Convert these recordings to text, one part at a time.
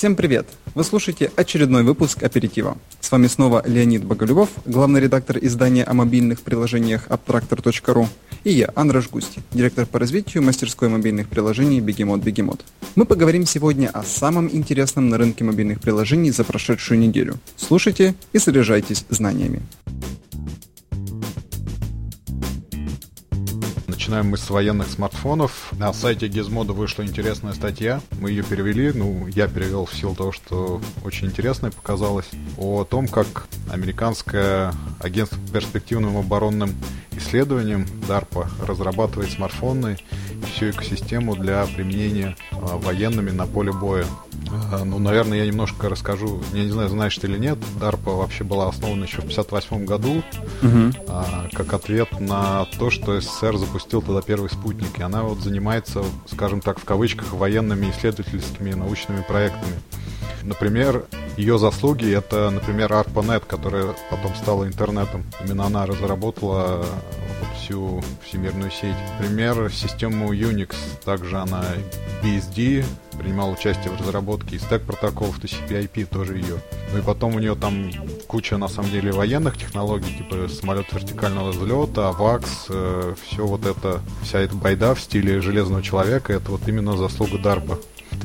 Всем привет! Вы слушаете очередной выпуск «Аперитива». С вами снова Леонид Боголюбов, главный редактор издания о мобильных приложениях Abtractor.ru, и я, Андраш Густи, директор по развитию мастерской мобильных приложений Бегемот Бегемот. Мы поговорим сегодня о самом интересном на рынке мобильных приложений за прошедшую неделю. Слушайте и заряжайтесь знаниями. Начинаем мы с военных смартфонов. На сайте Gizmodo вышла интересная статья. Мы ее перевели, ну, я перевел в силу того, что очень интересная показалась, о том, как американское агентство по перспективным оборонным исследованиям DARPA разрабатывает смартфоны и всю экосистему для применения а, военными на поле боя. А, ну, наверное, я немножко расскажу. Я не знаю, знаешь ты или нет, DARPA вообще была основана еще в 1958 году угу. а, как ответ на то, что СССР запустил тогда первый спутник. И она вот занимается, скажем так, в кавычках, военными исследовательскими научными проектами. Например, ее заслуги это, например, ARPANET, которая потом стала интернетом. Именно она разработала всю всемирную сеть. Например, систему Unix. Также она BSD принимал участие в разработке и стек протоколов TCP/IP тоже ее. Ну и потом у нее там куча на самом деле военных технологий, типа самолет вертикального взлета, AVAX, э, все вот это, вся эта байда в стиле Железного человека, это вот именно заслуга DARPA.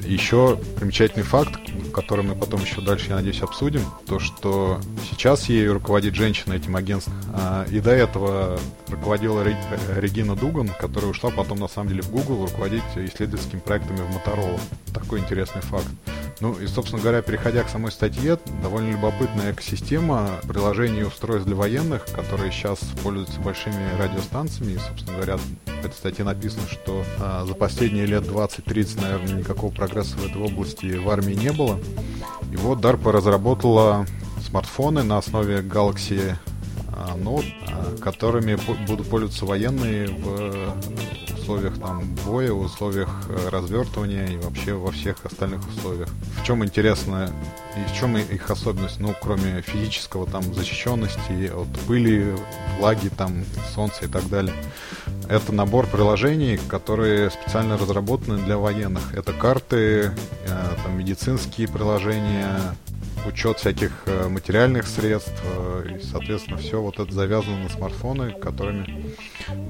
Еще примечательный факт, который мы потом еще дальше, я надеюсь, обсудим, то, что сейчас ею руководит женщина этим агентством. А, и до этого руководила Регина Дуган, которая ушла потом, на самом деле, в Google руководить исследовательскими проектами в Motorola. Такой интересный факт. Ну и, собственно говоря, переходя к самой статье, довольно любопытная экосистема приложений и устройств для военных, которые сейчас пользуются большими радиостанциями. И, собственно говоря, в этой статье написано, что а, за последние лет 20-30, наверное, никакого прогресса в этой области в армии не было. И вот DARPA разработала смартфоны на основе Galaxy Note, а, которыми будут пользоваться военные в условиях там боя, в условиях э, развертывания и вообще во всех остальных условиях. В чем интересно и в чем их особенность, ну, кроме физического там защищенности от пыли, влаги, там, солнца и так далее. Это набор приложений, которые специально разработаны для военных. Это карты, э, там, медицинские приложения, учет всяких э, материальных средств, и, соответственно, все вот это завязано на смартфоны, которыми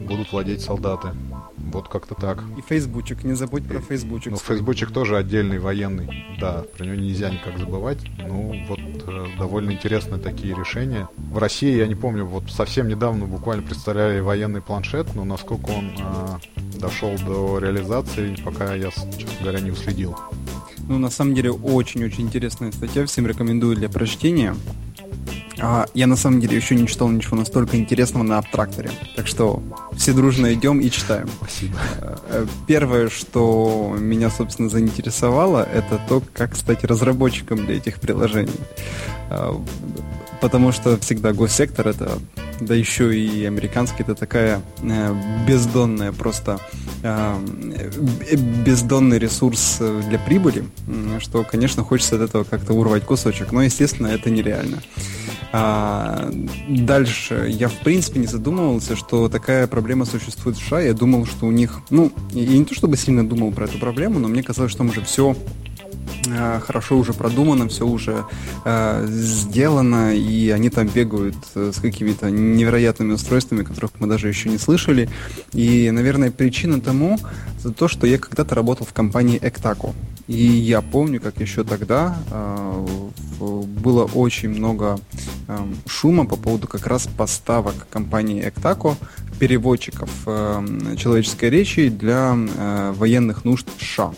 будут владеть солдаты. Вот как-то так. И фейсбучик, не забудь про фейсбучик. Ну, фейсбучик тоже отдельный военный, да, про него нельзя никак забывать. Ну, вот э, довольно интересные такие решения. В России, я не помню, вот совсем недавно буквально представляли военный планшет, но насколько он э, дошел до реализации, пока я, честно говоря, не уследил. Ну, на самом деле, очень-очень интересная статья, всем рекомендую для прочтения. А, я на самом деле еще не читал ничего настолько интересного на абтракторе. Так что все дружно идем и читаем. Спасибо. Э, первое, что меня, собственно, заинтересовало, это то, как стать разработчиком для этих приложений. Потому что всегда госсектор это, да еще и американский, это такая э, бездонная просто э, бездонный ресурс для прибыли, что, конечно, хочется от этого как-то урвать кусочек, но, естественно, это нереально. А, дальше я в принципе не задумывался, что такая проблема существует в США. Я думал, что у них, ну, я не то чтобы сильно думал про эту проблему, но мне казалось, что там уже все хорошо уже продумано, все уже э, сделано, и они там бегают э, с какими-то невероятными устройствами, которых мы даже еще не слышали. И, наверное, причина тому за то, что я когда-то работал в компании Ectaco. И я помню, как еще тогда э, было очень много э, шума по поводу как раз поставок компании Ectaco переводчиков э, человеческой речи для э, военных нужд США.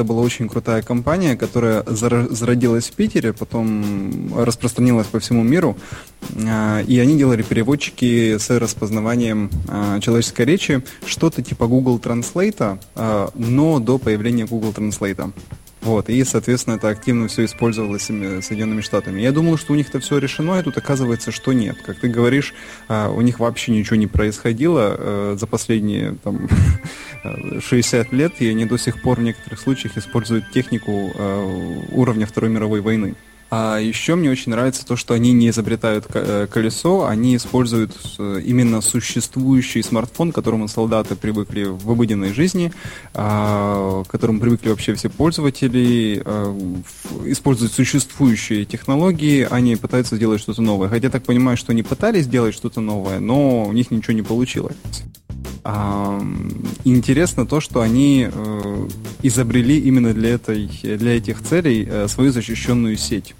Это была очень крутая компания, которая зародилась в Питере, потом распространилась по всему миру. Э, и они делали переводчики с распознаванием э, человеческой речи, что-то типа Google Translate, э, но до появления Google Translate. Вот, и, соответственно, это активно все использовалось Соединенными Штатами. Я думал, что у них это все решено, и тут оказывается, что нет. Как ты говоришь, у них вообще ничего не происходило за последние там, 60 лет, и они до сих пор в некоторых случаях используют технику уровня Второй мировой войны. А еще мне очень нравится то, что они не изобретают э, колесо, они используют э, именно существующий смартфон, к которому солдаты привыкли в обыденной жизни, а, к которому привыкли вообще все пользователи, а, используют существующие технологии, они пытаются сделать что-то новое. Хотя я так понимаю, что они пытались сделать что-то новое, но у них ничего не получилось. Интересно то, что они э, изобрели именно для, этой, для этих целей э, свою защищенную сеть.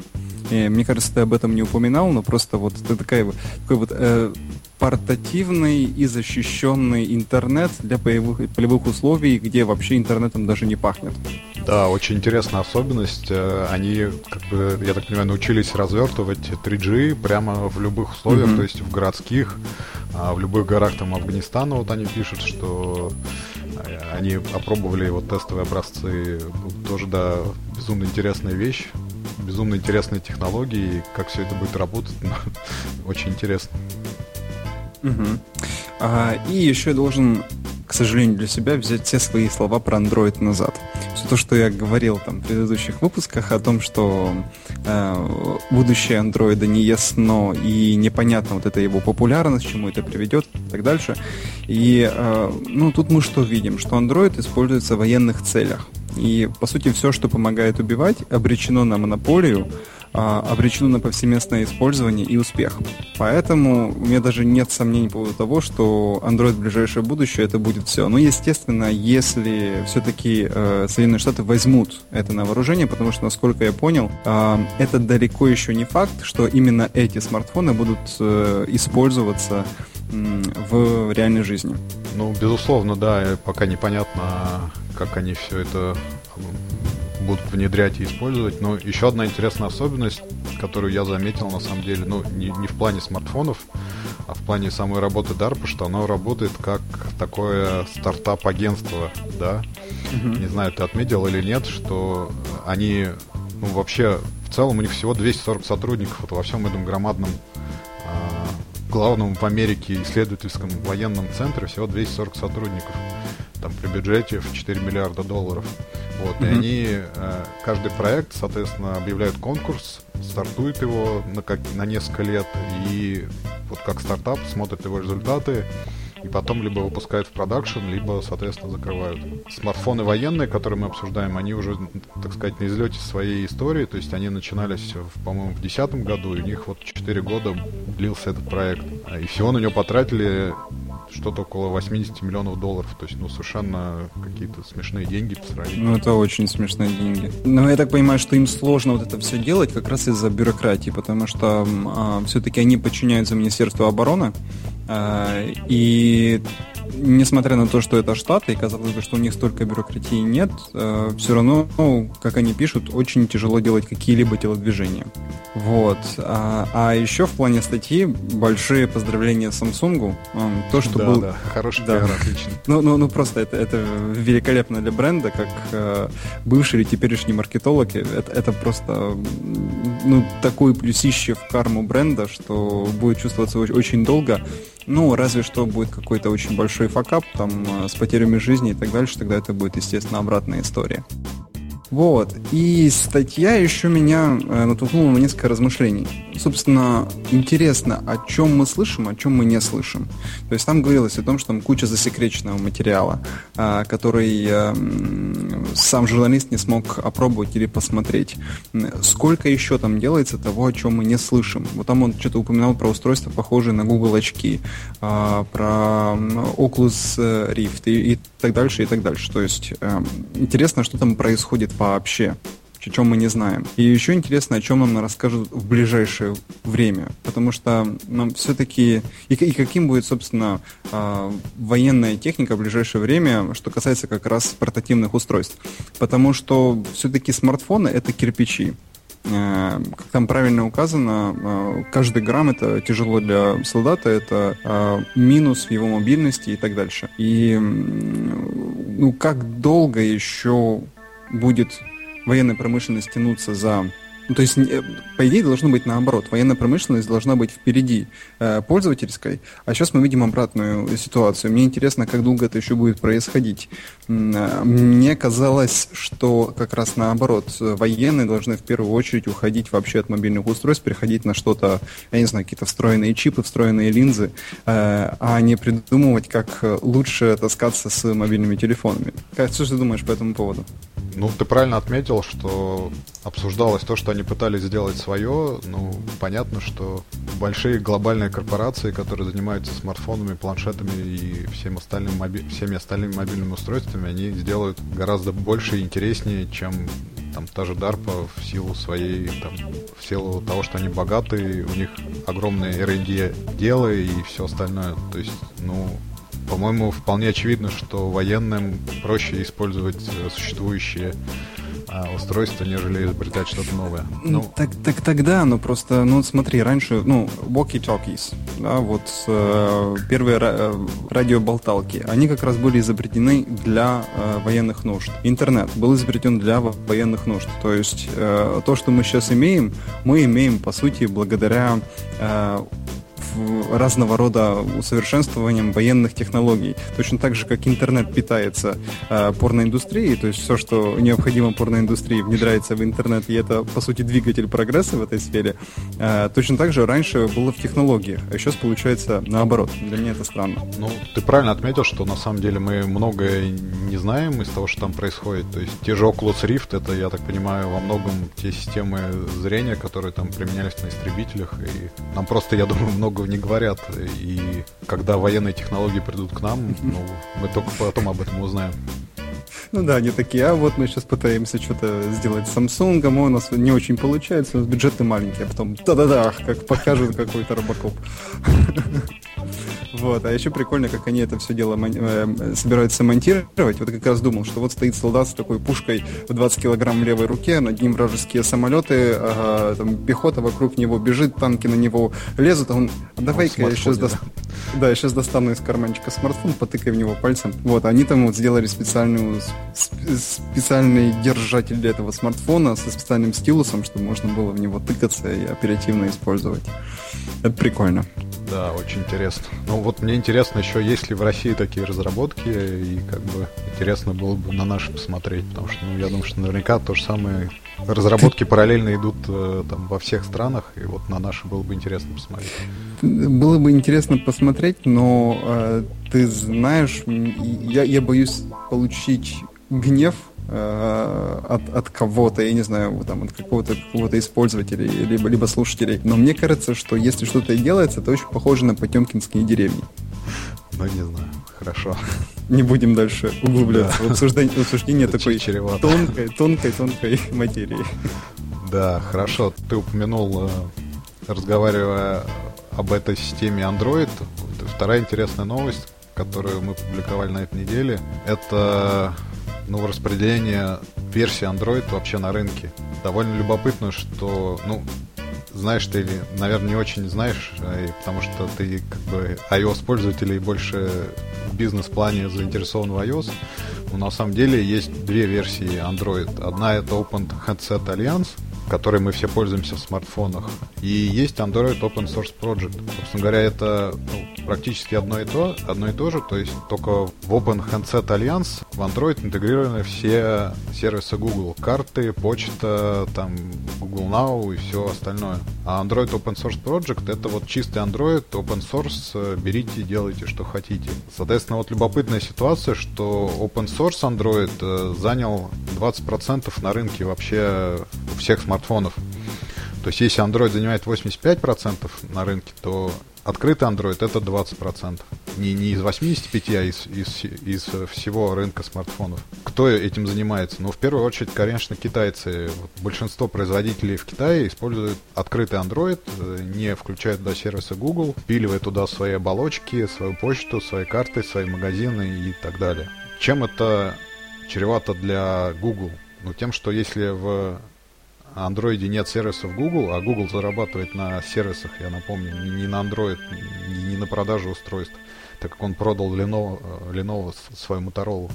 И, мне кажется, ты об этом не упоминал, но просто вот это такая, такой вот э, портативный и защищенный интернет для полевых, полевых условий, где вообще интернетом даже не пахнет. Да, очень интересная особенность. Э, они, как бы, я так понимаю, научились развертывать 3G прямо в любых условиях, mm-hmm. то есть в городских, а в любых горах там Афганистана, вот они пишут, что э, они опробовали вот тестовые образцы, тоже, да, безумно интересная вещь, безумно интересные технологии, как все это будет работать, очень интересно. Угу. А, и еще я должен, к сожалению, для себя взять все свои слова про Android назад. Все то, что я говорил там в предыдущих выпусках о том, что э, будущее андроида не ясно и непонятно вот эта его популярность, чему это приведет и так дальше. И э, ну тут мы что видим? Что Android используется в военных целях. И, по сути, все, что помогает убивать, обречено на монополию, обречено на повсеместное использование и успех. Поэтому у меня даже нет сомнений по поводу того, что Android в ближайшее будущее это будет все. Но, естественно, если все-таки э, Соединенные Штаты возьмут это на вооружение, потому что, насколько я понял, э, это далеко еще не факт, что именно эти смартфоны будут э, использоваться в реальной жизни. Ну, безусловно, да, пока непонятно, как они все это будут внедрять и использовать. Но еще одна интересная особенность, которую я заметил на самом деле, ну, не, не в плане смартфонов, а в плане самой работы DARPA, что оно работает как такое стартап-агентство, да. Не знаю, ты отметил или нет, что они, ну, вообще, в целом у них всего 240 сотрудников вот во всем этом громадном а, главном в Америке исследовательском военном центре всего 240 сотрудников там при бюджете в 4 миллиарда долларов. Вот, mm-hmm. и они э, каждый проект, соответственно, объявляют конкурс, стартуют его на, как, на несколько лет, и вот как стартап смотрят его результаты, и потом либо выпускают в продакшн, либо, соответственно, закрывают. Смартфоны военные, которые мы обсуждаем, они уже, так сказать, на излете своей истории, то есть они начинались, по-моему, в 2010 году, и у них вот 4 года длился этот проект. И всего на него потратили что-то около 80 миллионов долларов. То есть, ну, совершенно какие-то смешные деньги по сравнению. Ну, это очень смешные деньги. Но я так понимаю, что им сложно вот это все делать как раз из-за бюрократии, потому что а, все-таки они подчиняются Министерству обороны, а, и несмотря на то, что это Штаты, и казалось бы, что у них столько бюрократии нет, э, все равно, ну, как они пишут, очень тяжело делать какие-либо телодвижения. Вот. А, а еще в плане статьи большие поздравления Samsung. То, что да, был... Да, хороший да. пиар, отлично. Ну, ну, ну, просто это, это великолепно для бренда, как э, бывший или теперешний маркетолог. Это, это просто ну, такой плюсище в карму бренда, что будет чувствоваться очень, долго. Ну, разве что будет какой-то очень большой факап там э, с потерями жизни и так дальше, тогда это будет, естественно, обратная история. Вот. И статья еще меня э, натолкнула на несколько размышлений. Собственно, интересно, о чем мы слышим, о чем мы не слышим. То есть там говорилось о том, что там куча засекреченного материала, э, который э, сам журналист не смог опробовать или посмотреть. Сколько еще там делается того, о чем мы не слышим. Вот там он что-то упоминал про устройство, похожее на Google очки, э, про Oculus Rift и, так дальше, и так дальше. То есть э, интересно, что там происходит вообще чем мы не знаем. И еще интересно, о чем нам расскажут в ближайшее время, потому что нам все-таки и, и каким будет, собственно, э, военная техника в ближайшее время, что касается как раз портативных устройств, потому что все-таки смартфоны это кирпичи. Э, как там правильно указано, э, каждый грамм это тяжело для солдата, это э, минус в его мобильности и так дальше. И ну как долго еще будет военная промышленность тянуться за Ну, то есть, по идее, должно быть наоборот. Военная промышленность должна быть впереди э, пользовательской, а сейчас мы видим обратную ситуацию. Мне интересно, как долго это еще будет происходить. Э, мне казалось, что как раз наоборот, военные должны в первую очередь уходить вообще от мобильных устройств, переходить на что-то, я не знаю, какие-то встроенные чипы, встроенные линзы, э, а не придумывать, как лучше таскаться с мобильными телефонами. Как, что ты думаешь по этому поводу? Ну, ты правильно отметил, что обсуждалось то, что они пытались сделать свое. Ну, понятно, что большие глобальные корпорации, которые занимаются смартфонами, планшетами и всем остальным моби... всеми остальными мобильными устройствами, они сделают гораздо больше и интереснее, чем там та же DARPA в силу своей, там, в силу того, что они богатые, у них огромные R&D дело и все остальное. То есть, ну, по-моему, вполне очевидно, что военным проще использовать э, существующие а, устройства, нежели изобретать что-то новое. Ну, так, так тогда, ну просто, ну смотри, раньше, ну, walkie-talkies, да, вот э, первые ра- радиоболталки, они как раз были изобретены для э, военных нужд. Интернет был изобретен для военных нужд. То есть э, то, что мы сейчас имеем, мы имеем, по сути, благодаря э, разного рода усовершенствованием военных технологий. Точно так же, как интернет питается э, порноиндустрией, то есть все, что необходимо порноиндустрии, внедряется в интернет, и это, по сути, двигатель прогресса в этой сфере. Э, точно так же раньше было в технологиях, а сейчас получается наоборот. Для меня это странно. Ну, ты правильно отметил, что на самом деле мы многое не знаем из того, что там происходит. То есть те же Oculus Rift, это, я так понимаю, во многом те системы зрения, которые там применялись на истребителях, и нам просто, я думаю, много многого не говорят. И когда военные технологии придут к нам, ну, мы только потом об этом узнаем. Ну да, они такие, а вот мы сейчас пытаемся что-то сделать с Samsung, а у нас не очень получается, у нас бюджеты маленькие, а потом да-да-да, как покажут какой-то робокоп. Вот, а еще прикольно, как они это все дело мон- э, собираются монтировать. Вот как раз думал, что вот стоит солдат с такой пушкой в 20 килограмм в левой руке, над ним вражеские самолеты, ага, там пехота вокруг него бежит, танки на него лезут, а он, а давай-ка я сейчас, да. Да, я сейчас достану из карманчика смартфон, потыкай в него пальцем. Вот, они там вот сделали специальную, специальный держатель для этого смартфона со специальным стилусом, чтобы можно было в него тыкаться и оперативно использовать. Это прикольно. Да, очень интересно. Ну вот мне интересно еще, есть ли в России такие разработки, и как бы интересно было бы на наши посмотреть, потому что ну, я думаю, что наверняка то же самое разработки параллельно идут э, там во всех странах, и вот на наши было бы интересно посмотреть. Было бы интересно посмотреть, но э, ты знаешь, я, я боюсь получить гнев Э, от, от кого-то, я не знаю, там, от какого-то какого использователя, либо, либо слушателей. Но мне кажется, что если что-то и делается, это очень похоже на потемкинские деревни. Ну, не знаю. Хорошо. Не будем дальше углубляться да. в обсуждение, в обсуждение такой чревато. тонкой, тонкой, тонкой материи. Да, хорошо. Ты упомянул, э, разговаривая об этой системе Android, вторая интересная новость, которую мы публиковали на этой неделе, это ну, распределение версии Android вообще на рынке. Довольно любопытно, что, ну, знаешь ты или, наверное, не очень знаешь, а потому что ты как бы iOS-пользователь и больше в бизнес-плане заинтересован в iOS. Но на самом деле есть две версии Android. Одна это Open Headset Alliance, которой мы все пользуемся в смартфонах. И есть Android Open Source Project. Собственно говоря, это ну, практически одно и то, одно и то же, то есть только в Open Handset Alliance в Android интегрированы все сервисы Google. Карты, почта, там Google Now и все остальное. А Android Open Source Project это вот чистый Android, Open Source, берите, делайте, что хотите. Соответственно, вот любопытная ситуация, что Open Source Android э, занял 20% на рынке вообще всех смартфонов смартфонов. То есть если Android занимает 85% на рынке, то открытый Android это 20%. Не, не из 85, а из, из, из всего рынка смартфонов. Кто этим занимается? Ну, в первую очередь, конечно, китайцы. Вот большинство производителей в Китае используют открытый Android, э, не включают туда сервисы Google, впиливая туда свои оболочки, свою почту, свои карты, свои магазины и так далее. Чем это чревато для Google? Ну, тем, что если в Андроиде нет сервисов Google, а Google зарабатывает на сервисах, я напомню, не на Android, не на продажу устройств, так как он продал Lenovo, э, Lenovo свою Motorola.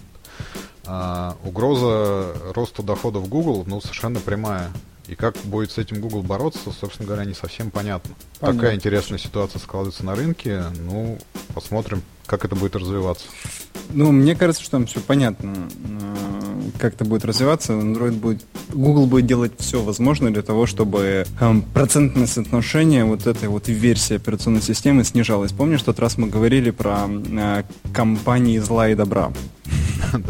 А, угроза росту доходов Google, ну, совершенно прямая. И как будет с этим Google бороться, собственно говоря, не совсем понятно. понятно. Такая интересная ситуация складывается на рынке. Ну, посмотрим, как это будет развиваться. Ну, мне кажется, что там все понятно, как это будет развиваться. Android будет, Google будет делать все возможное для того, чтобы эм, процентное соотношение вот этой вот версии операционной системы снижалось. Помнишь, в тот раз мы говорили про э, компании зла и добра?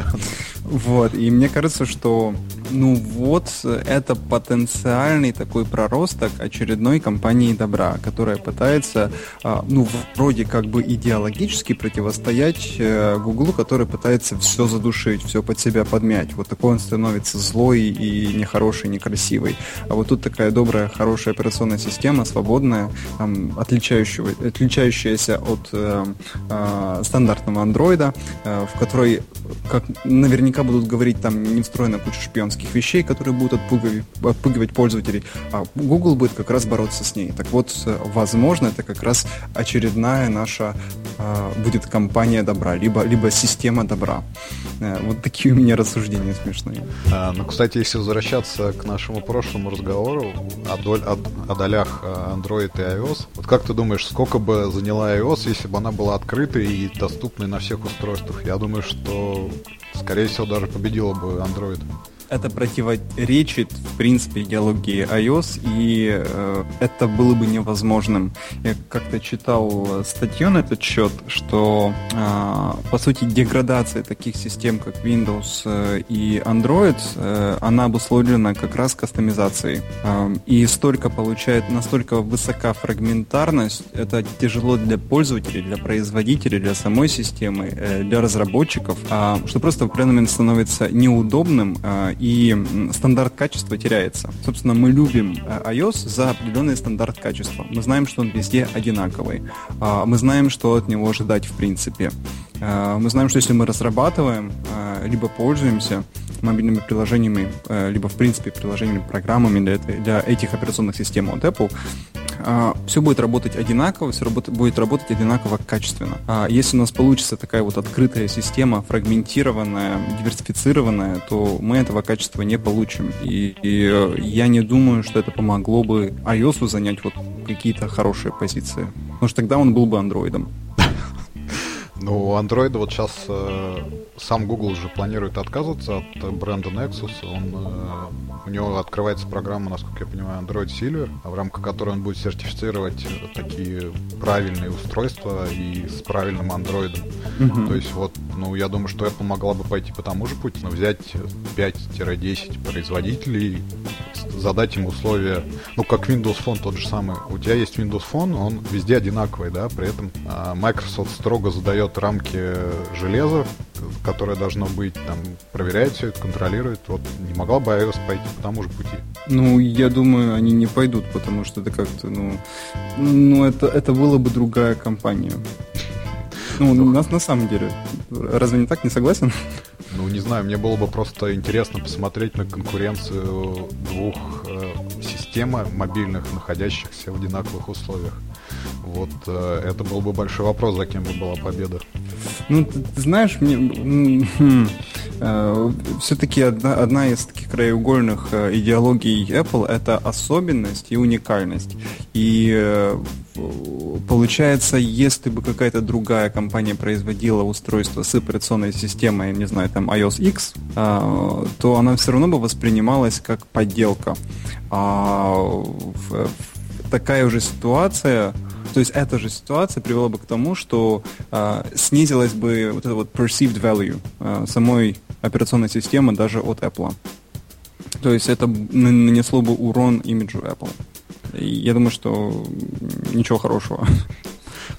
Вот, и мне кажется, что ну вот это потенциальный такой проросток очередной компании добра, которая пытается, а, ну, вроде как бы идеологически противостоять э, Гуглу, который пытается все задушить, все под себя подмять. Вот такой он становится злой и нехороший, некрасивый. А вот тут такая добрая, хорошая операционная система, свободная, там, отличающая, отличающаяся от э, э, стандартного андроида, э, в которой, как наверняка будут говорить, там не встроена куча шпионских всяких вещей, которые будут отпугивать, отпугивать пользователей, а Google будет как раз бороться с ней. Так вот, возможно, это как раз очередная наша э, будет компания добра, либо, либо система добра. Э, вот такие у меня рассуждения смешные. А, ну, кстати, если возвращаться к нашему прошлому разговору о, доль, о, о долях а, Android и iOS, вот как ты думаешь, сколько бы заняла iOS, если бы она была открытой и доступной на всех устройствах? Я думаю, что, скорее всего, даже победила бы Android это противоречит, в принципе, идеологии iOS, и э, это было бы невозможным. Я как-то читал статью на этот счет, что, э, по сути, деградация таких систем, как Windows э, и Android, э, она обусловлена как раз кастомизацией. Э, и столько получает, настолько высока фрагментарность, это тяжело для пользователей, для производителей, для самой системы, э, для разработчиков, э, что просто в определенный момент становится неудобным э, и стандарт качества теряется. Собственно, мы любим э, iOS за определенный стандарт качества. Мы знаем, что он везде одинаковый. А, мы знаем, что от него ожидать в принципе. А, мы знаем, что если мы разрабатываем, а, либо пользуемся мобильными приложениями, либо в принципе приложениями, программами для, для этих операционных систем от Apple, все будет работать одинаково, все будет работать одинаково качественно. А если у нас получится такая вот открытая система, фрагментированная, диверсифицированная, то мы этого качества не получим. И, и э, я не думаю, что это помогло бы iOS занять вот какие-то хорошие позиции. Потому что тогда он был бы андроидом. Ну, у Android вот сейчас э, сам Google уже планирует отказываться от бренда Nexus. Он, э, у него открывается программа, насколько я понимаю, Android Silver, в рамках которой он будет сертифицировать такие правильные устройства и с правильным Android. Mm-hmm. То есть вот, ну, я думаю, что Apple могла бы пойти по тому же пути, но взять 5-10 производителей, задать им условия, ну, как Windows Phone тот же самый. У тебя есть Windows Phone, он везде одинаковый, да, при этом э, Microsoft строго задает рамки железа, которое должно быть, там, проверяет все это, контролирует. Вот не могла бы iOS пойти по тому же пути? Ну, я думаю, они не пойдут, потому что это как-то, ну, ну это, это была бы другая компания. Ну, у нас на самом деле. Разве не так, не согласен? Ну, не знаю, мне было бы просто интересно посмотреть на конкуренцию двух э, систем мобильных, находящихся в одинаковых условиях. Вот э, это был бы большой вопрос, за кем бы была победа. Ну, ты, ты знаешь, мне э, все-таки одна, одна из таких краеугольных э, идеологий Apple это особенность и уникальность. И э, получается, если бы какая-то другая компания производила устройство с операционной системой, не знаю, там iOS X, э, то она все равно бы воспринималась как подделка. А такая уже ситуация то есть эта же ситуация привела бы к тому, что э, снизилась бы вот это вот perceived value э, самой операционной системы даже от Apple. То есть это нанесло бы урон имиджу Apple. И я думаю, что ничего хорошего.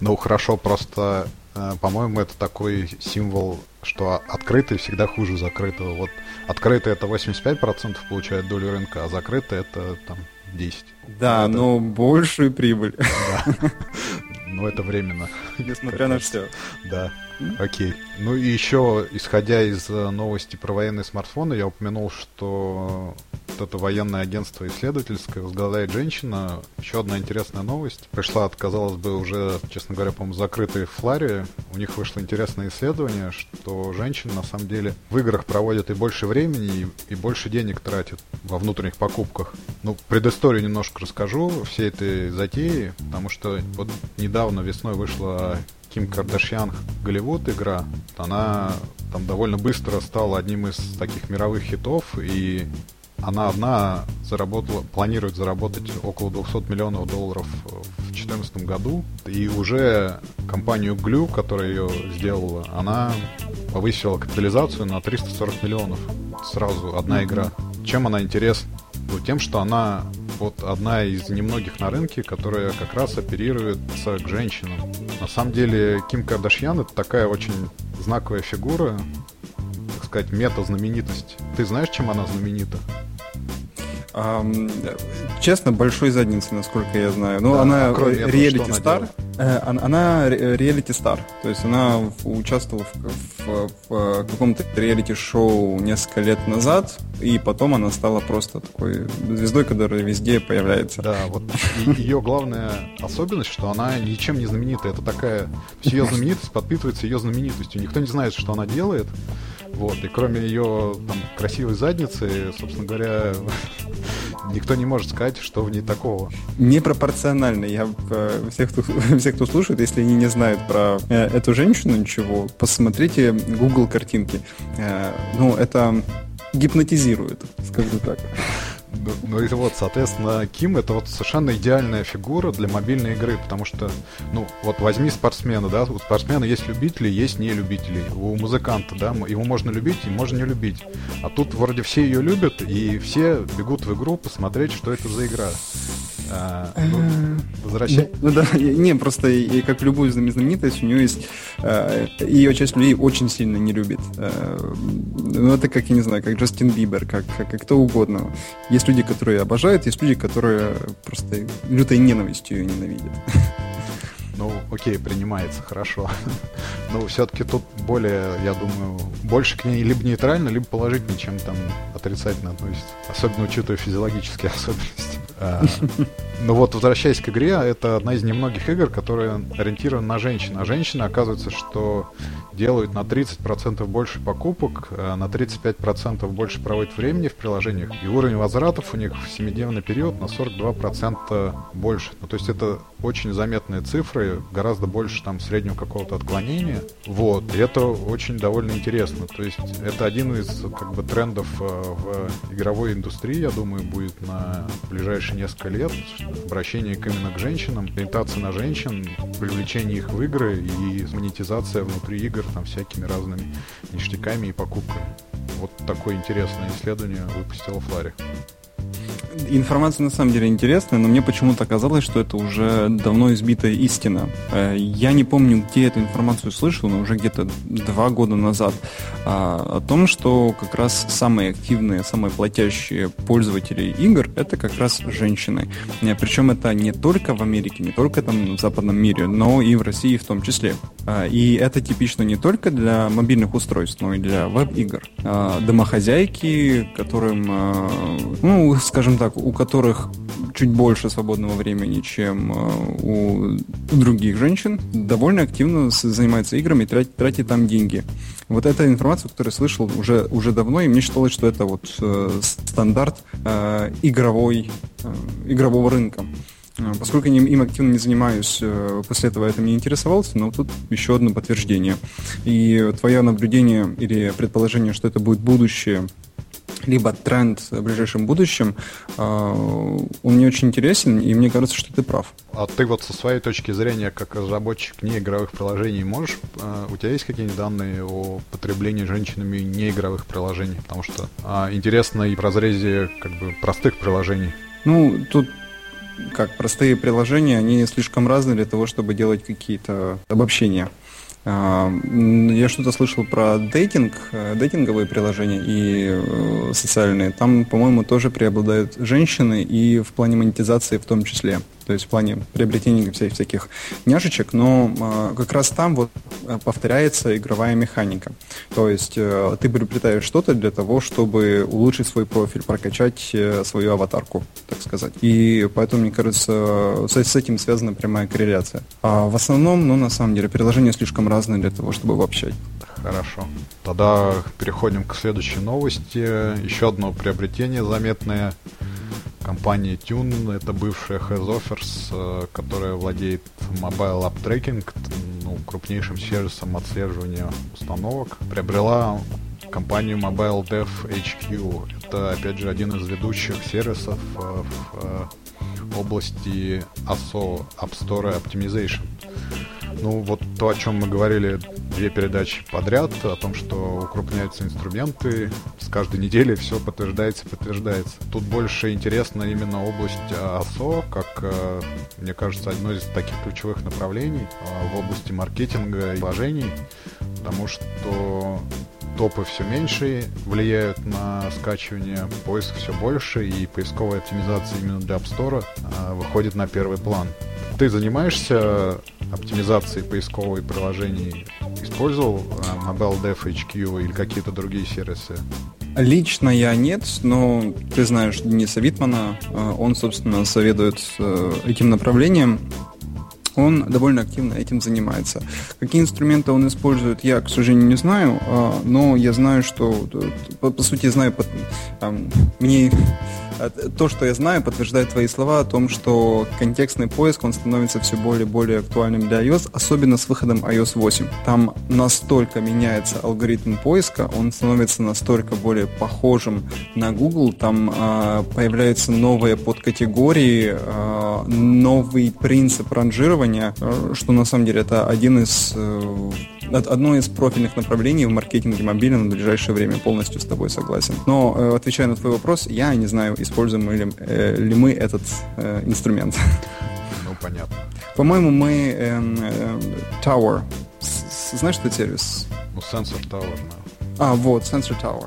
Ну, хорошо, просто, э, по-моему, это такой символ, что открытый всегда хуже закрытого. Вот открытый это 85% получает долю рынка, а закрытый это там 10. Да, это... но большую прибыль. Да. Ну, это временно. Несмотря на все. Да. Окей. Ну и еще, исходя из э, новости про военные смартфоны, я упомянул, что вот это военное агентство исследовательское возглавляет женщина. Еще одна интересная новость. Пришла от, казалось бы, уже, честно говоря, по-моему, закрытой Фларе. У них вышло интересное исследование, что женщины на самом деле в играх проводят и больше времени, и, и больше денег тратят во внутренних покупках. Ну, предысторию немножко расскажу всей этой затеи, потому что вот недавно весной вышла Ким Кардашьян Голливуд игра, она там довольно быстро стала одним из таких мировых хитов, и она одна заработала, планирует заработать около 200 миллионов долларов в 2014 году. И уже компанию Glue, которая ее сделала, она повысила капитализацию на 340 миллионов. Сразу одна игра. Чем она интересна? Ну, тем, что она вот одна из немногих на рынке, которая как раз оперируется к женщинам. На самом деле, Ким Кардашьян это такая очень знаковая фигура, так сказать, мета-знаменитость. Ты знаешь, чем она знаменита? Честно, большой задницы, насколько я знаю. Ну, да, она а реалити стар. Э, она реалити стар. То есть она участвовала в, в, в каком-то реалити-шоу несколько лет назад, и потом она стала просто такой звездой, которая везде появляется. Да, вот ее главная особенность, что она ничем не знаменитая. Это такая... Ее знаменитость подпитывается ее знаменитостью. Никто не знает, что она делает. Вот, и кроме ее там, красивой задницы, собственно говоря, никто не может сказать, что в ней такого. Непропорционально. Я э, всех, кто, всех, кто слушает, если они не знают про э, эту женщину ничего, посмотрите Google картинки. Э, ну, это гипнотизирует, скажу так. Ну, и вот, соответственно, Ким это вот совершенно идеальная фигура для мобильной игры, потому что, ну, вот возьми спортсмена, да, у спортсмена есть любители, есть нелюбители. У музыканта, да, его можно любить и можно не любить. А тут вроде все ее любят, и все бегут в игру посмотреть, что это за игра. А, ну, э, возвращай. Ну, да, не, просто и, как любую знаменитость, у нее есть э, ее часть людей очень сильно не любит. Э, ну, это как, я не знаю, как Джастин Бибер, как, как кто угодно. Есть люди, которые обожают, есть люди, которые просто лютой ненавистью ее ненавидят. Ну, окей, принимается, хорошо. Но все-таки тут более, я думаю, больше к ней либо нейтрально, либо положительно, чем там отрицательно относится. Особенно учитывая физиологические особенности. А, ну вот, возвращаясь к игре, это одна из немногих игр, которая ориентирована на женщин. А женщины, оказывается, что делают на 30% больше покупок, э, на 35% больше проводят времени в приложениях, и уровень возвратов у них в 7-дневный период на 42% больше. Ну, то есть это очень заметные цифры, гораздо больше там среднего какого-то отклонения. Вот, и это очень довольно интересно. То есть это один из как бы трендов э, в игровой индустрии, я думаю, будет на ближайшие несколько лет. Обращение именно к женщинам, ориентация на женщин, привлечение их в игры и монетизация внутри игр там всякими разными ништяками и покупками. Вот такое интересное исследование выпустила Флари. Информация на самом деле интересная, но мне почему-то казалось, что это уже давно избитая истина. Э, я не помню, где эту информацию слышал, но уже где-то два года назад, а, о том, что как раз самые активные, самые платящие пользователи игр — это как раз женщины. Э, Причем это не только в Америке, не только там в западном мире, но и в России в том числе. А, и это типично не только для мобильных устройств, но и для веб-игр. Домохозяйки, которым, ну, скажем так, у которых чуть больше свободного времени, чем э, у других женщин, довольно активно занимается играми и тратит, тратит там деньги. Вот эта информация, которую я слышал уже, уже давно, и мне считалось, что это вот э, стандарт э, игровой, игрового рынка. Поскольку я им активно не занимаюсь, после этого это не интересовался, но тут еще одно подтверждение. И твое наблюдение или предположение, что это будет будущее либо тренд в ближайшем будущем, а, он мне очень интересен, и мне кажется, что ты прав. А ты вот со своей точки зрения, как разработчик неигровых приложений, можешь, а, у тебя есть какие-нибудь данные о потреблении женщинами неигровых приложений? Потому что а, интересно и в разрезе как бы простых приложений. Ну, тут как простые приложения, они слишком разные для того, чтобы делать какие-то обобщения. А, я что-то слышал про дейтинг, э, дейтинговые приложения и э, социальные. Там, по-моему, тоже преобладают женщины и в плане монетизации в том числе. То есть в плане приобретения всяких, всяких няшечек. Но а, как раз там вот повторяется игровая механика. То есть ты приобретаешь что-то для того, чтобы улучшить свой профиль, прокачать свою аватарку, так сказать. И поэтому, мне кажется, с, этим связана прямая корреляция. А в основном, ну, на самом деле, приложения слишком разные для того, чтобы обобщать. Хорошо. Тогда переходим к следующей новости. Еще одно приобретение заметное. Компания Tune, это бывшая Offers, э, которая владеет Mobile App Tracking, ну, крупнейшим сервисом отслеживания установок, приобрела компанию Mobile Dev HQ. Это, опять же, один из ведущих сервисов э, в э, области ASO, App Store Optimization. Ну, вот то, о чем мы говорили две передачи подряд, о том, что укрупняются инструменты, с каждой недели все подтверждается, подтверждается. Тут больше интересна именно область АСО, как, э, мне кажется, одно из таких ключевых направлений э, в области маркетинга и вложений, потому что топы все меньше влияют на скачивание, поиск все больше, и поисковая оптимизация именно для App Store э, выходит на первый план. Ты занимаешься оптимизацией поисковой приложений? Использовал э, Mobile Dev HQ или какие-то другие сервисы? Лично я нет, но ты знаешь Дениса Витмана, э, он, собственно, советует э, этим направлением он довольно активно этим занимается. Какие инструменты он использует, я, к сожалению, не знаю, но я знаю, что, по, по сути, знаю, мне Э, то, что я знаю, подтверждает твои слова о том, что контекстный поиск, он становится все более и более актуальным для iOS, особенно с выходом iOS 8. Там настолько меняется алгоритм поиска, он становится настолько более похожим на Google, там э, появляются новые подкатегории, э, новый принцип ранжирования, э, что на самом деле это один из э, одно из профильных направлений в маркетинге мобильном в ближайшее время. Полностью с тобой согласен. Но, э, отвечая на твой вопрос, я не знаю, используем ли, э, ли мы этот э, инструмент. Ну, понятно. По-моему, мы э, э, Tower. С, знаешь этот сервис? Ну, Sensor Tower, да. А, вот, Sensor Tower.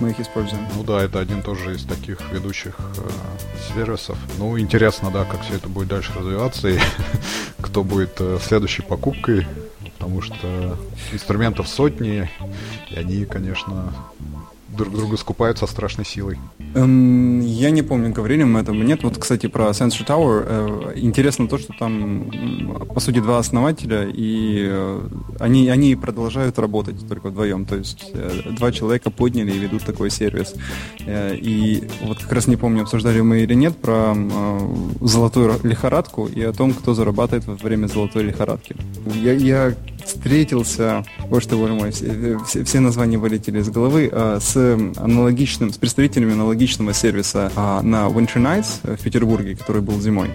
Мы их используем. Ну да, это один тоже из таких ведущих э, сервисов. Ну, интересно, да, как все это будет дальше развиваться и кто будет э, следующей покупкой потому что инструментов сотни, и они, конечно, друг друга скупают со страшной силой. Эм, я не помню, говорили мы этом нет. Вот, кстати, про Sensor Tower. Э, интересно то, что там, по сути, два основателя, и э, они, они продолжают работать только вдвоем. То есть э, два человека подняли и ведут такой сервис. Э, и вот как раз не помню, обсуждали мы или нет, про э, золотую лихорадку и о том, кто зарабатывает во время золотой лихорадки. Я, я встретился, боже ты мой, все, все, названия вылетели из головы, э, с аналогичным, с представителями аналогичного сервиса э, на Winter Nights в Петербурге, который был зимой.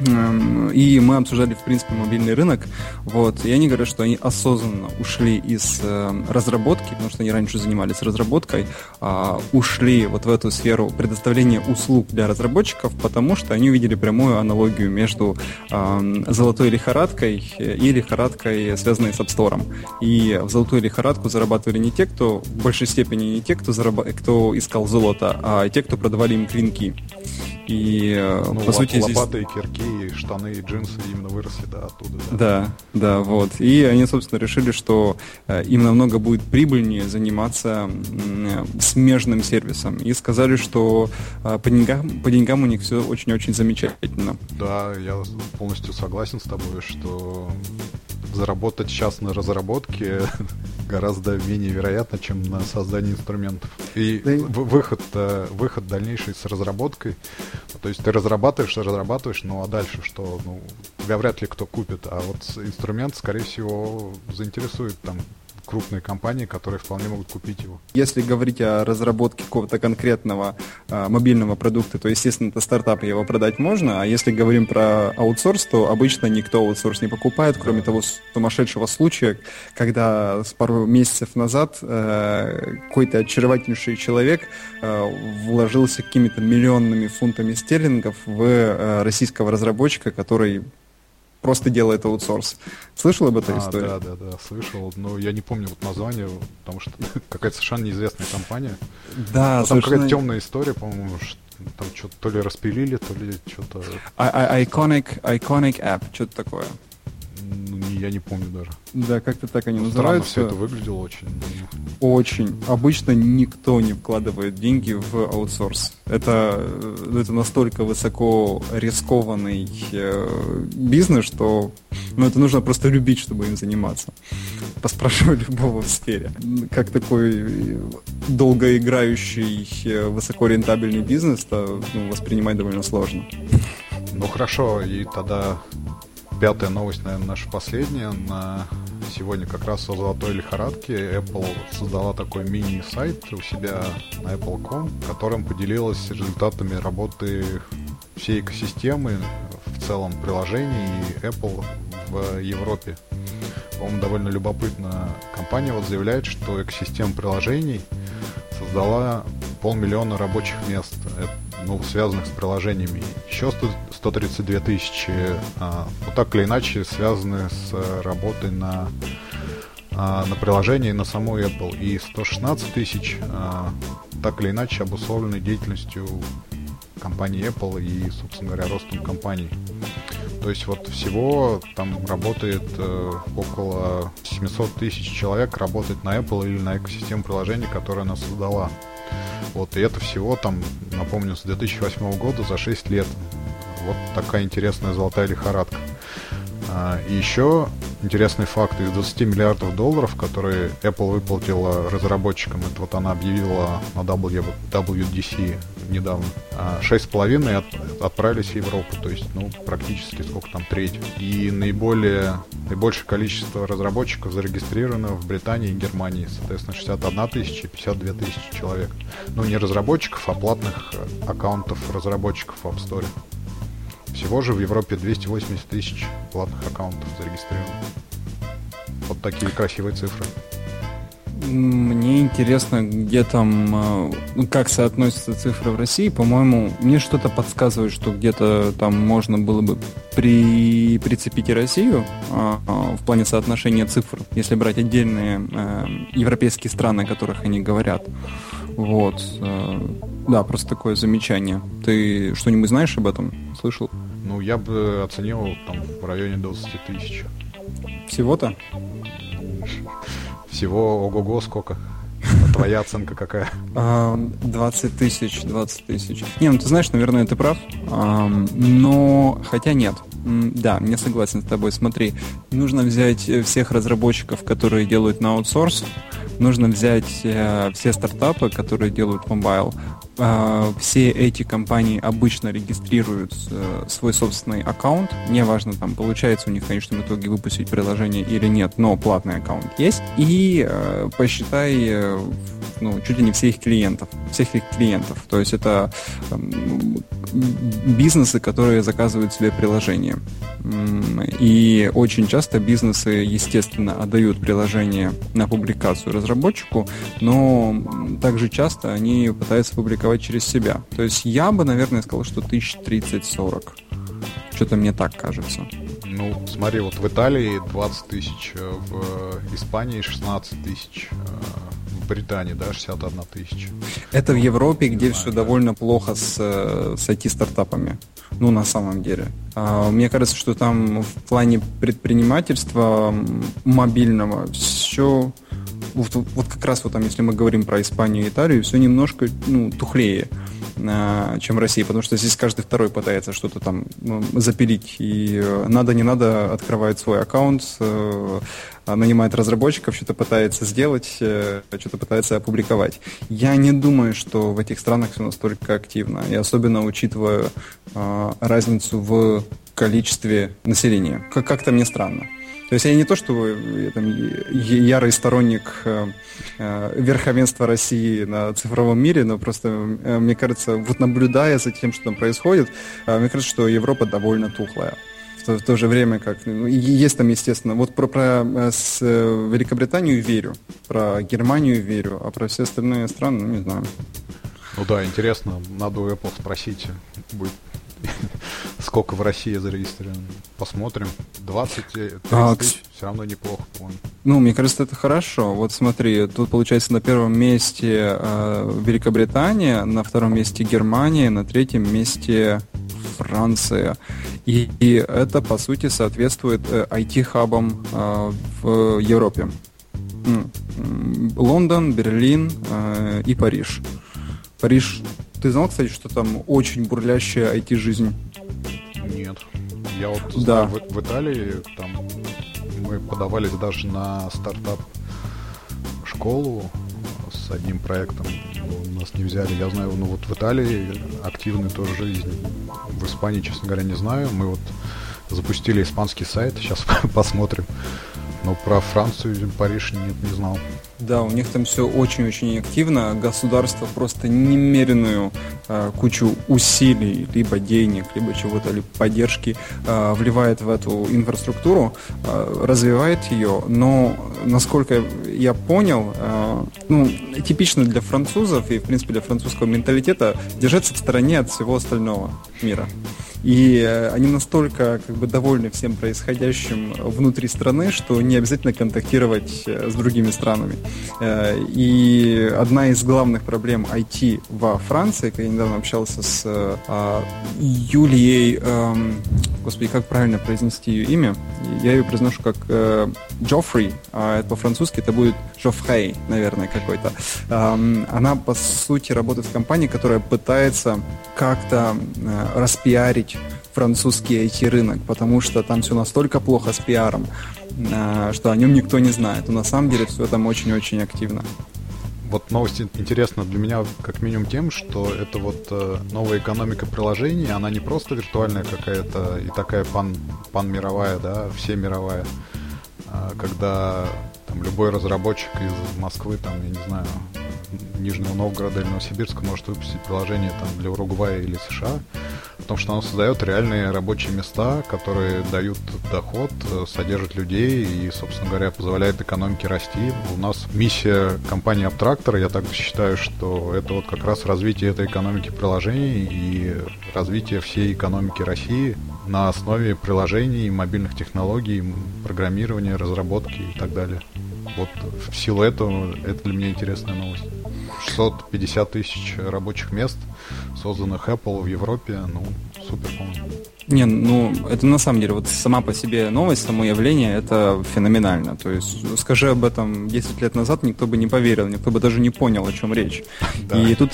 Эм, и мы обсуждали, в принципе, мобильный рынок. Вот, и они говорят, что они осознанно ушли из э, разработки, потому что они раньше занимались разработкой, а, ушли вот в эту сферу предоставления услуг для разработчиков, потому что они увидели прямую аналогию между эм, золотой лихорадкой и лихорадкой, связанной с App Store. И в золотую лихорадку зарабатывали не те, кто в большей степени не те, кто, зараб... кто искал золото, а те, кто продавали им клинки. И, э, ну, по сути, лопаты, здесь... кирки, штаны и джинсы именно выросли, да, оттуда. Да. да, да, вот. И они, собственно, решили, что э, им намного будет прибыльнее заниматься э, смежным сервисом. И сказали, что по, деньгам, по деньгам у них все очень-очень замечательно. Да, я полностью согласен с тобой, что заработать сейчас на разработке гораздо менее вероятно, чем на создании инструментов. И да. выход, выход дальнейший с разработкой. То есть ты разрабатываешь, разрабатываешь, ну а дальше что? Ну, тебя вряд ли кто купит, а вот инструмент, скорее всего, заинтересует там крупные компании, которые вполне могут купить его. Если говорить о разработке какого-то конкретного э, мобильного продукта, то, естественно, это стартап, его продать можно, а если говорим про аутсорс, то обычно никто аутсорс не покупает, кроме того сумасшедшего случая, когда с пару месяцев назад э, какой-то очаровательнейший человек э, вложился какими-то миллионными фунтами стерлингов в э, российского разработчика, который просто делает аутсорс. Слышал об этой а, истории? Да, да, да, слышал. Но я не помню вот название, потому что какая-то совершенно неизвестная компания. Да, но Там какая-то темная история, по-моему, там что-то то ли распилили, то ли что-то... I- I- iconic, iconic App, что-то такое. Я не помню даже. Да, как-то так они Ну, называются. Странно все это выглядело очень. Очень. Обычно никто не вкладывает деньги в аутсорс. Это, э, это настолько высоко рискованный э, бизнес, что ну, это нужно просто любить, чтобы им заниматься. Поспрашивай любого в сфере. Как такой э, долгоиграющий, высокорентабельный бизнес, то ну, воспринимать довольно сложно. Ну хорошо, и тогда пятая новость, наверное, наша последняя. На сегодня как раз о золотой лихорадке Apple создала такой мини-сайт у себя на Apple.com, которым поделилась результатами работы всей экосистемы, в целом приложений Apple в Европе. По-моему, довольно любопытно. Компания вот заявляет, что экосистема приложений создала полмиллиона рабочих мест, э, ну, связанных с приложениями. Еще 100 132 тысячи, а, ну, так или иначе, связаны с работой на, а, на приложении на саму Apple. И 116 тысяч, а, так или иначе, обусловлены деятельностью компании Apple и, собственно говоря, ростом компании. То есть вот всего там работает э, около 700 тысяч человек работает на Apple или на экосистему приложений, которую она создала. Вот, и это всего там, напомню, с 2008 года за 6 лет. Вот такая интересная золотая лихорадка. А, и еще интересный факт. Из 20 миллиардов долларов, которые Apple выплатила разработчикам, это вот она объявила на WWDC недавно, 6,5 а, от, отправились в Европу, то есть, ну, практически сколько там, треть. И наиболее, наибольшее количество разработчиков зарегистрировано в Британии и Германии, соответственно, 61 тысяча и 52 тысячи человек. Ну, не разработчиков, а платных э, аккаунтов разработчиков в App Store. Всего же в Европе 280 тысяч платных аккаунтов зарегистрировано. Вот такие красивые цифры. Мне интересно, где там, э, как соотносятся цифры в России. По-моему, мне что-то подсказывает, что где-то там можно было бы при, прицепить и Россию а, а, в плане соотношения цифр, если брать отдельные а, европейские страны, о которых они говорят. Вот. А, да, просто такое замечание. Ты что-нибудь знаешь об этом? Слышал? Ну, я бы оценил там в районе 20 тысяч. Всего-то? Всего ого-го сколько? А твоя оценка какая? 20 а, тысяч, 20 тысяч. Не, ну ты знаешь, наверное, ты прав. Но, хотя нет. Да, не согласен с тобой. Смотри, нужно взять всех разработчиков, которые делают на аутсорс, нужно взять э, все стартапы, которые делают mobile, а, все эти компании обычно регистрируют э, свой собственный аккаунт. Неважно, там получается у них в конечном итоге выпустить приложение или нет, но платный аккаунт есть. И э, посчитай э, ну, чуть ли не всех клиентов, всех их клиентов. То есть это бизнесы, которые заказывают себе приложение. И очень часто бизнесы, естественно, отдают приложение на публикацию разработчику, но также часто они пытаются публиковать через себя. То есть я бы, наверное, сказал, что 1030-40. Что-то мне так кажется. Ну, смотри, вот в Италии 20 тысяч, э, в Испании 16 тысяч, э, в Британии, да, 61 тысяча. Это в Европе, где все довольно плохо с, э, с IT-стартапами. Ну, на самом деле. А, мне кажется, что там в плане предпринимательства мобильного все вот, вот как раз вот там, если мы говорим про Испанию и Италию, все немножко ну, тухлее, а, чем в России, потому что здесь каждый второй пытается что-то там ну, запилить, и э, надо, не надо, открывает свой аккаунт, э, нанимает разработчиков, что-то пытается сделать, э, что-то пытается опубликовать. Я не думаю, что в этих странах все настолько активно, и особенно учитывая разницу в количестве населения. Как-то мне странно. То есть я не то, что я, там, ярый сторонник э, э, верховенства России на цифровом мире, но просто э, мне кажется, вот наблюдая за тем, что там происходит, э, мне кажется, что Европа довольно тухлая. В в то же время, как ну, есть там, естественно, вот про, про э, с, э, Великобританию верю, про Германию верю, а про все остальные страны, ну, не знаю. Ну да, интересно, надо у Apple спросить, будет Сколько в России зарегистрировано? Посмотрим. 20 30 а, тысяч, все равно неплохо, по Ну, мне кажется, это хорошо. Вот смотри, тут получается на первом месте э, Великобритания, на втором месте Германия, на третьем месте Франция. И, и это, по сути, соответствует IT-хабам в Европе. Лондон, Берлин и Париж. Париж, ты знал, кстати, что там очень бурлящая IT-жизнь? Нет. Я вот да. в, в Италии, там мы подавались даже на стартап школу с одним проектом. Нас не взяли. Я знаю, ну вот в Италии активная тоже жизнь. В Испании, честно говоря, не знаю. Мы вот запустили испанский сайт, сейчас посмотрим. Но про Францию Париж нет, не знал. Да, у них там все очень-очень активно. Государство просто немеренную э, кучу усилий, либо денег, либо чего-то, либо поддержки э, вливает в эту инфраструктуру, э, развивает ее. Но, насколько я понял, э, ну, типично для французов и, в принципе, для французского менталитета держаться в стороне от всего остального мира. И э, они настолько как бы довольны всем происходящим внутри страны, что не обязательно контактировать э, с другими странами. Э, и одна из главных проблем IT во Франции, я недавно общался с а, Юлией, эм, господи, как правильно произнести ее имя? Я ее произношу как Джоффри, а это по-французски это будет Жофрей, наверное, какой-то. Эм, она, по сути, работает в компании, которая пытается как-то распиарить французский IT-рынок, потому что там все настолько плохо с пиаром, э, что о нем никто не знает. Но на самом деле все там очень-очень активно. Вот новость интересна для меня как минимум тем, что это вот э, новая экономика приложений, она не просто виртуальная какая-то и такая пан, пан мировая, да, все мировая, а когда там любой разработчик из Москвы, там, я не знаю, Нижнего Новгорода или Новосибирска может выпустить приложение там для Уругвая или США, потому что оно создает реальные рабочие места, которые дают доход, э, содержат людей и, собственно говоря, позволяет экономике расти. У нас миссия компании Abtractor, я так считаю, что это вот как раз развитие этой экономики приложений и развитие всей экономики России на основе приложений, мобильных технологий, программирования, разработки и так далее. Вот в силу этого это для меня интересная новость. 650 тысяч рабочих мест, созданных Apple в Европе, ну, супер, по-моему. Не, ну, это на самом деле, вот сама по себе новость, само явление, это феноменально. То есть, скажи об этом 10 лет назад, никто бы не поверил, никто бы даже не понял, о чем речь. Да. И тут,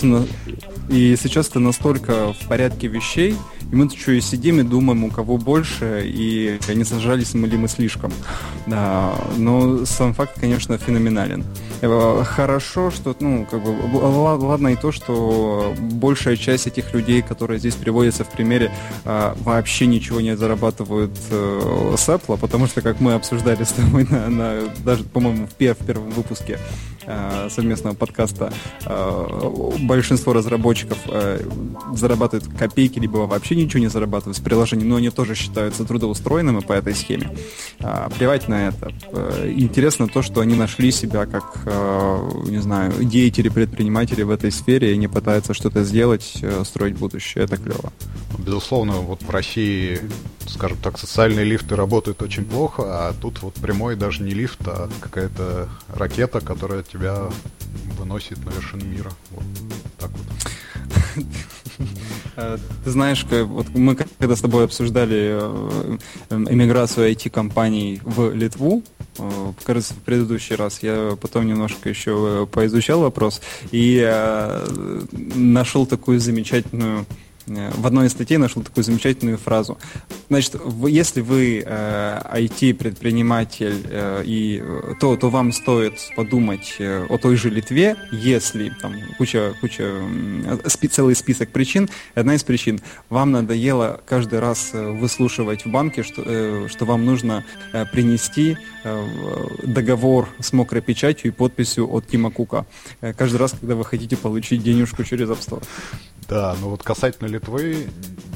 и сейчас это настолько в порядке вещей, и мы что и сидим и думаем, у кого больше, и не сажались мы ли мы слишком. Да, но сам факт, конечно, феноменален. Э, хорошо, что, ну, как бы, ладно и то, что большая часть этих людей, которые здесь приводятся в примере, э, вообще ничего не зарабатывают э, с Apple, потому что, как мы обсуждали с тобой на, на даже, по-моему, в, в первом выпуске совместного подкаста, большинство разработчиков зарабатывают копейки, либо вообще ничего не зарабатывают с приложением, но они тоже считаются трудоустроенными по этой схеме. Плевать на это. Интересно то, что они нашли себя как Э, не знаю, деятели, предприниматели в этой сфере и не пытаются что-то сделать, э, строить будущее. Это клево. Безусловно, вот в России, скажем так, социальные лифты работают очень плохо, а тут вот прямой даже не лифт, а какая-то ракета, которая тебя выносит на вершину мира. Вот так вот. Э, ты знаешь, вот мы когда с тобой обсуждали эмиграцию IT-компаний в Литву, Э, кажется, в предыдущий раз. Я потом немножко еще поизучал вопрос и э, нашел такую замечательную Э, в одной из статей нашел такую замечательную фразу. Значит, если вы э, IT-предприниматель, э, и, то, то вам стоит подумать э, о той же Литве, если там куча, куча целый список причин. Одна из причин, вам надоело каждый раз э, выслушивать в банке, что, э, что вам нужно э, принести э, договор с мокрой печатью и подписью от Тима Кука. Э, каждый раз, когда вы хотите получить денежку через App. Да, ну вот касательно Литвы,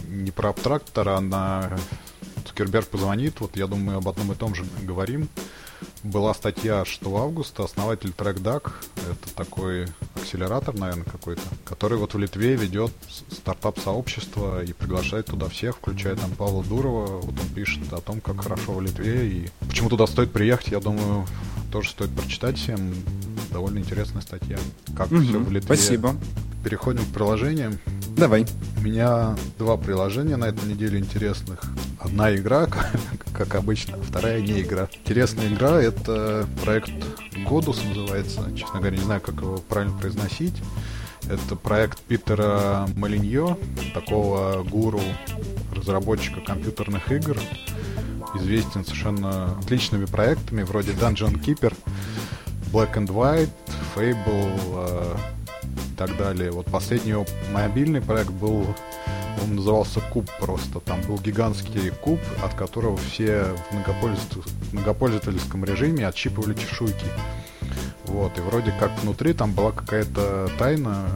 не про абтрактор, а на Цукерберг позвонит, вот я думаю, об одном и том же говорим. Была статья 6 августа, основатель TrackDuck, это такой акселератор, наверное, какой-то, который вот в Литве ведет стартап-сообщество и приглашает туда всех, включая там Павла Дурова. Вот он пишет о том, как хорошо в Литве и почему туда стоит приехать, я думаю, тоже стоит прочитать всем. Довольно интересная статья. Как угу, все в Литве спасибо переходим к приложениям. Давай. У меня два приложения на этой неделе интересных. Одна игра, как обычно, вторая не игра. Интересная игра — это проект Godus называется. Честно говоря, не знаю, как его правильно произносить. Это проект Питера Малиньо, такого гуру, разработчика компьютерных игр. Известен совершенно отличными проектами, вроде Dungeon Keeper, Black and White, Fable э, и так далее. Вот последний его мобильный проект был, он назывался Куб просто. Там был гигантский куб, от которого все в многопользовательском режиме отщипывали чешуйки. Вот, и вроде как внутри там была какая-то тайна,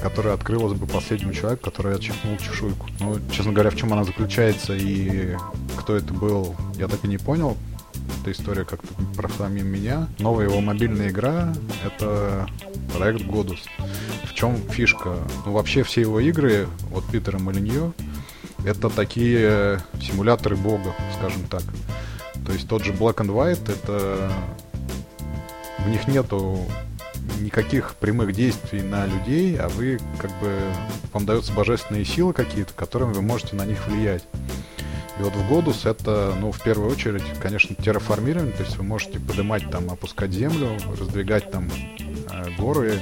которая открылась бы последнему человеку, который отщипнул чешуйку. Ну, честно говоря, в чем она заключается и кто это был, я так и не понял. Эта история как-то прошла мимо меня. Новая его мобильная игра — это проект Godus. Чем фишка? Ну, вообще все его игры от Питера Малиньо — это такие симуляторы бога, скажем так. То есть тот же Black and White — это в них нету никаких прямых действий на людей, а вы как бы вам даются божественные силы какие-то, которыми вы можете на них влиять. И вот в Годус это, ну, в первую очередь, конечно, терраформирование, то есть вы можете поднимать там, опускать землю, раздвигать там э, горы,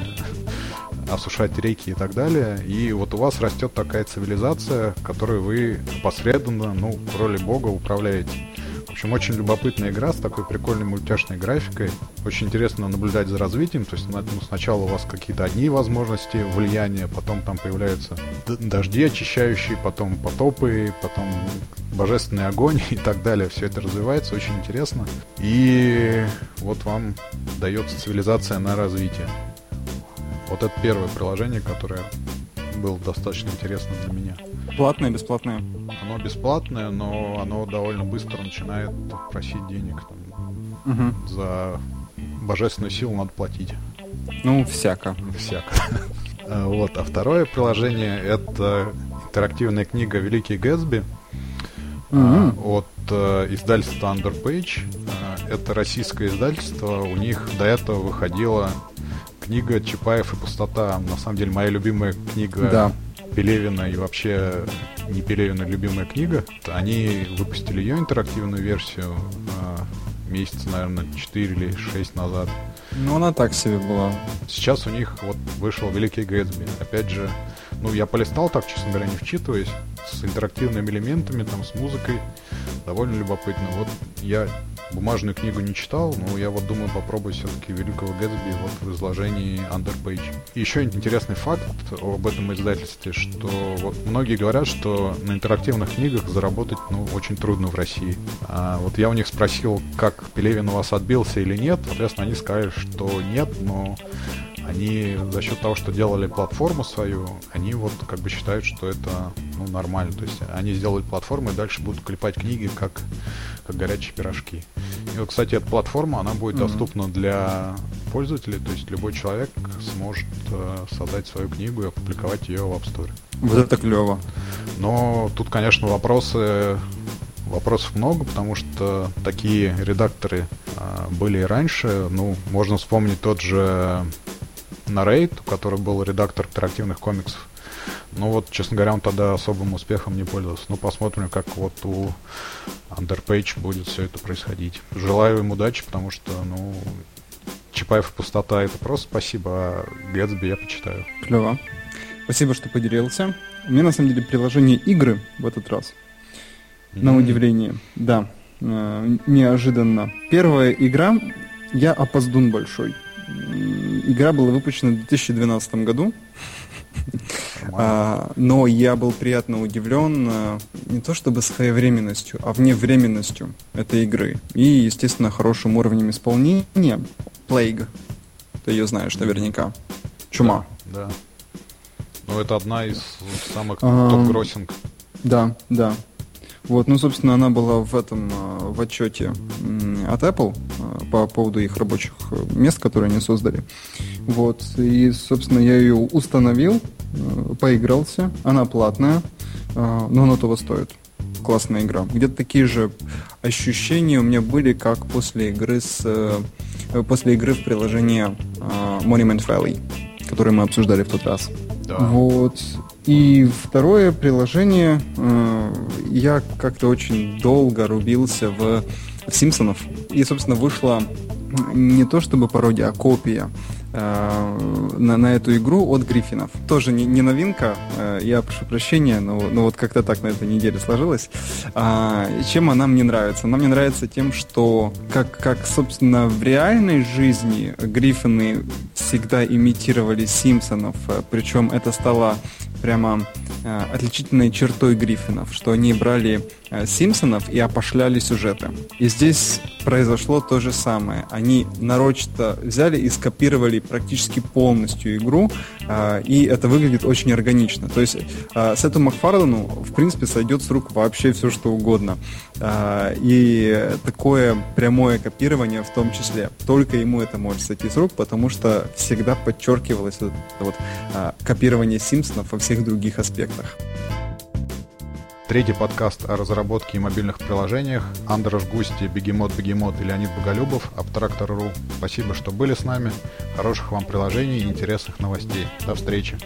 осушать реки и так далее. И вот у вас растет такая цивилизация, которую вы посредственно, ну, в роли бога управляете общем, очень любопытная игра с такой прикольной мультяшной графикой. Очень интересно наблюдать за развитием. То есть ну, сначала у вас какие-то одни возможности влияния, потом там появляются дожди очищающие, потом потопы, потом божественный огонь и так далее. Все это развивается, очень интересно. И вот вам дается цивилизация на развитие. Вот это первое приложение, которое было достаточно интересно для меня. Платное, бесплатное? Оно бесплатное, но оно довольно быстро начинает просить денег. Там, угу. За божественную силу надо платить. Ну, всяко. Всяко. А, вот. А второе приложение это интерактивная книга Великий Гэтсби mm от э, издательства Underpage. Э, это российское издательство. У них до этого выходила книга Чапаев и пустота. На самом деле моя любимая книга да. Пелевина и вообще не Пелевина любимая книга. Они выпустили ее интерактивную версию э, месяца, наверное, 4 или 6 назад. Ну, она так себе была. Сейчас у них вот вышел Великий Гэтсби. Опять же, ну, я полистал так, честно говоря, не вчитываясь, с интерактивными элементами, там, с музыкой. Довольно любопытно. Вот я бумажную книгу не читал, но я вот думаю попробовать все-таки Великого Гэтсби вот в изложении Underpage. Еще интересный факт об этом издательстве, что вот многие говорят, что на интерактивных книгах заработать ну, очень трудно в России. А вот я у них спросил, как Пелевин у вас отбился или нет. Соответственно, они сказали, что нет, но они за счет того, что делали платформу свою, они вот как бы считают, что это ну, нормально. То есть они сделают платформу и дальше будут клепать книги как, как горячие пирожки. И вот, кстати, эта платформа, она будет mm-hmm. доступна для пользователей, то есть любой человек сможет э, создать свою книгу и опубликовать ее в App Store. Вот это клево. Но тут, конечно, вопросы Вопросов много, потому что такие редакторы э, были и раньше. Ну, можно вспомнить тот же Narrate, который был редактор интерактивных комиксов. Ну вот, честно говоря, он тогда особым успехом не пользовался. Ну, посмотрим, как вот у Underpage будет все это происходить. Желаю им удачи, потому что, ну, Чапаев и пустота это просто спасибо, а Гэтсби я почитаю. Клево. Спасибо, что поделился. У меня на самом деле приложение игры в этот раз. Mm-hmm. На удивление. Да. Э, неожиданно. Первая игра. Я опоздун большой. Игра была выпущена в 2012 году. А, но я был приятно удивлен а, не то чтобы своевременностью, а вневременностью этой игры. И, естественно, хорошим уровнем исполнения. Plague. Ты ее знаешь наверняка. Чума. Да. да. Ну, это одна из самых а, топ-гроссинг. Да, да. Вот, ну, собственно, она была в этом, в отчете от Apple по поводу их рабочих э, мест, которые они создали. Вот, и, собственно, я ее установил, э, поигрался. Она платная, э, но она того стоит. Классная игра. Где-то такие же ощущения у меня были, как после игры с после игры в приложении Monument Valley, которую мы обсуждали в тот раз. Да. Вот. И второе приложение, э, я как-то очень долго рубился в Симпсонов. И, собственно, вышла не то чтобы пародия, а копия э, на, на эту игру от Гриффинов. Тоже не, не новинка, э, я прошу прощения, но, но вот как-то так на этой неделе сложилось. А, чем она мне нравится? Она мне нравится тем, что как, как собственно, в реальной жизни Гриффины всегда имитировали Симпсонов, причем это стало прямо э, отличительной чертой Гриффинов, что они брали э, Симпсонов и опошляли сюжеты. И здесь произошло то же самое. Они нарочито взяли и скопировали практически полностью игру, э, и это выглядит очень органично. То есть э, Сету Макфарлану, в принципе, сойдет с рук вообще все, что угодно. Э, и такое прямое копирование в том числе. Только ему это может сойти с рук, потому что всегда подчеркивалось это вот, э, копирование Симпсонов во всех всех других аспектах. Третий подкаст о разработке и мобильных приложениях. Андрош Густи, Бегемот Бегемот и Леонид Боголюбов, Абтрактор.ру. Спасибо, что были с нами. Хороших вам приложений и интересных новостей. До встречи.